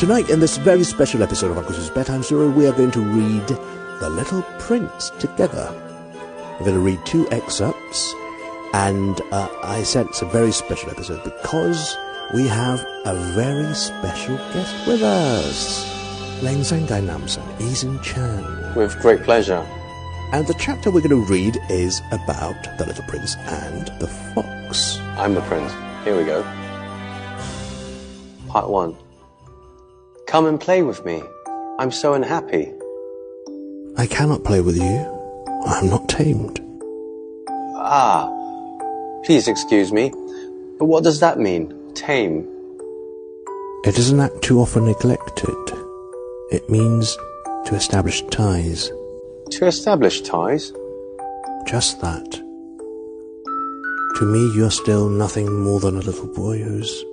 Tonight, in this very special episode of Uncle's Bedtime Story, we are going to read The Little Prince together. We're going to read two excerpts, and uh, I said it's a very special episode because we have a very special guest with us. Leng Zhang Dai Namson, Eason Chan. With great pleasure. And the chapter we're going to read is about the little prince and the fox. I'm the prince. Here we go. Part 1. Come and play with me. I'm so unhappy. I cannot play with you. I am not tamed. Ah, please excuse me. But what does that mean? Tame. It is an act too often neglected. It means to establish ties. To establish ties? Just that. To me, you're still nothing more than a little boy who's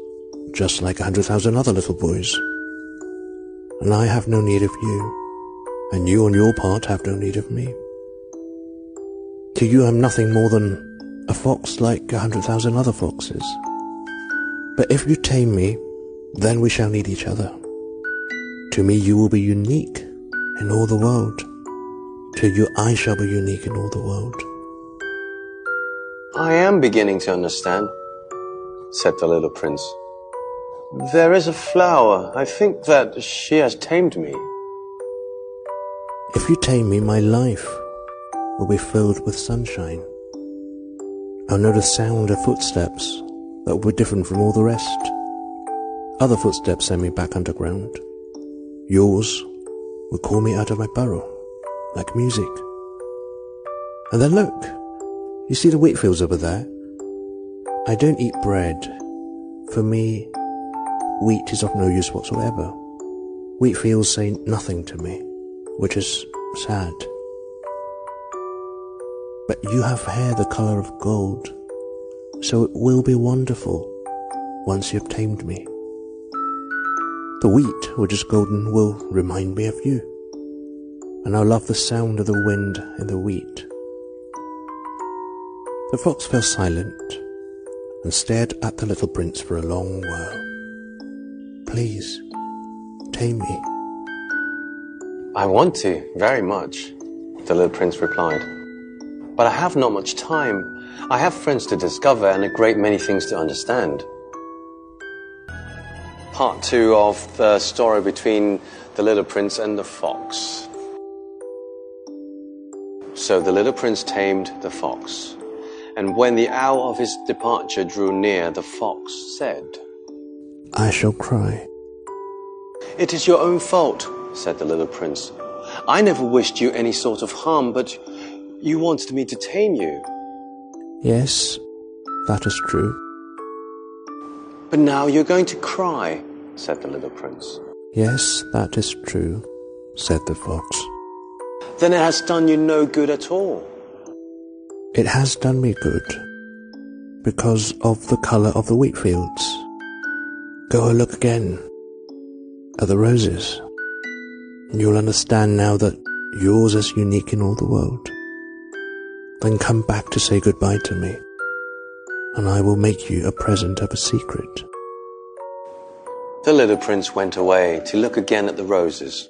just like a hundred thousand other little boys. And I have no need of you, and you on your part have no need of me. To you, I'm nothing more than a fox like a hundred thousand other foxes. But if you tame me, then we shall need each other. To me, you will be unique in all the world. To you, I shall be unique in all the world. I am beginning to understand, said the little prince. There is a flower. I think that she has tamed me. If you tame me, my life will be filled with sunshine. I'll know the sound of footsteps that will be different from all the rest. Other footsteps send me back underground. Yours will call me out of my burrow, like music. And then look, you see the wheat fields over there? I don't eat bread. For me, wheat is of no use whatsoever. Wheat fields say nothing to me, which is sad. But you have hair the color of gold, so it will be wonderful once you have tamed me. The wheat, which is golden, will remind me of you, and I'll love the sound of the wind in the wheat. The fox fell silent and stared at the little prince for a long while. Please, tame me. I want to, very much, the little prince replied. But I have not much time. I have friends to discover and a great many things to understand. Part two of the story between the little prince and the fox. So the little prince tamed the fox. And when the hour of his departure drew near, the fox said, I shall cry. It is your own fault, said the little prince. I never wished you any sort of harm, but you wanted me to tame you. Yes, that is true. But now you're going to cry, said the little prince. Yes, that is true, said the fox. Then it has done you no good at all. It has done me good because of the colour of the wheat fields. Go and look again at the roses, you'll understand now that yours is unique in all the world. Then come back to say goodbye to me, and I will make you a present of a secret. The little prince went away to look again at the roses.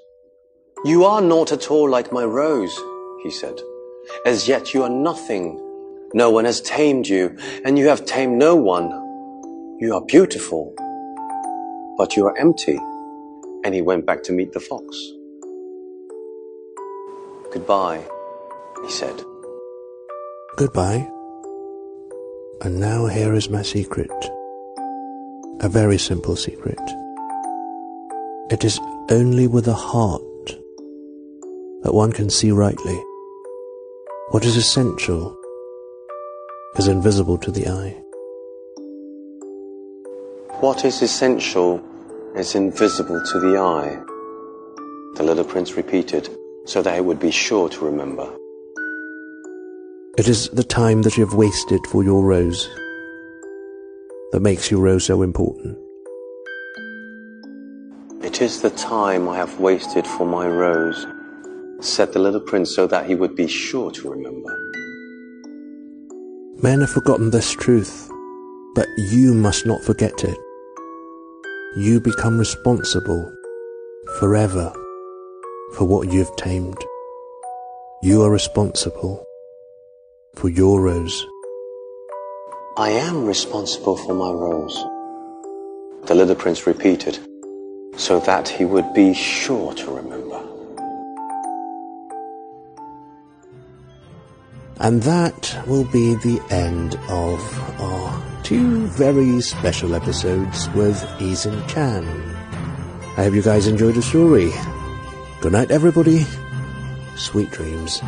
You are not at all like my rose, he said. As yet you are nothing. No one has tamed you, and you have tamed no one. You are beautiful, but you are empty. And he went back to meet the fox. Goodbye, he said. Goodbye. And now here is my secret. A very simple secret. It is only with a heart that one can see rightly. What is essential is invisible to the eye. What is essential is invisible to the eye, the little prince repeated, so that he would be sure to remember. It is the time that you have wasted for your rose that makes your rose so important. It is the time I have wasted for my rose, said the little prince so that he would be sure to remember. Men have forgotten this truth, but you must not forget it. You become responsible forever for what you've tamed. You are responsible for your rose. I am responsible for my rose, the little prince repeated, so that he would be sure to remember. And that will be the end of our two very special episodes with Eason Chan. I hope you guys enjoyed the story. Good night, everybody. Sweet dreams.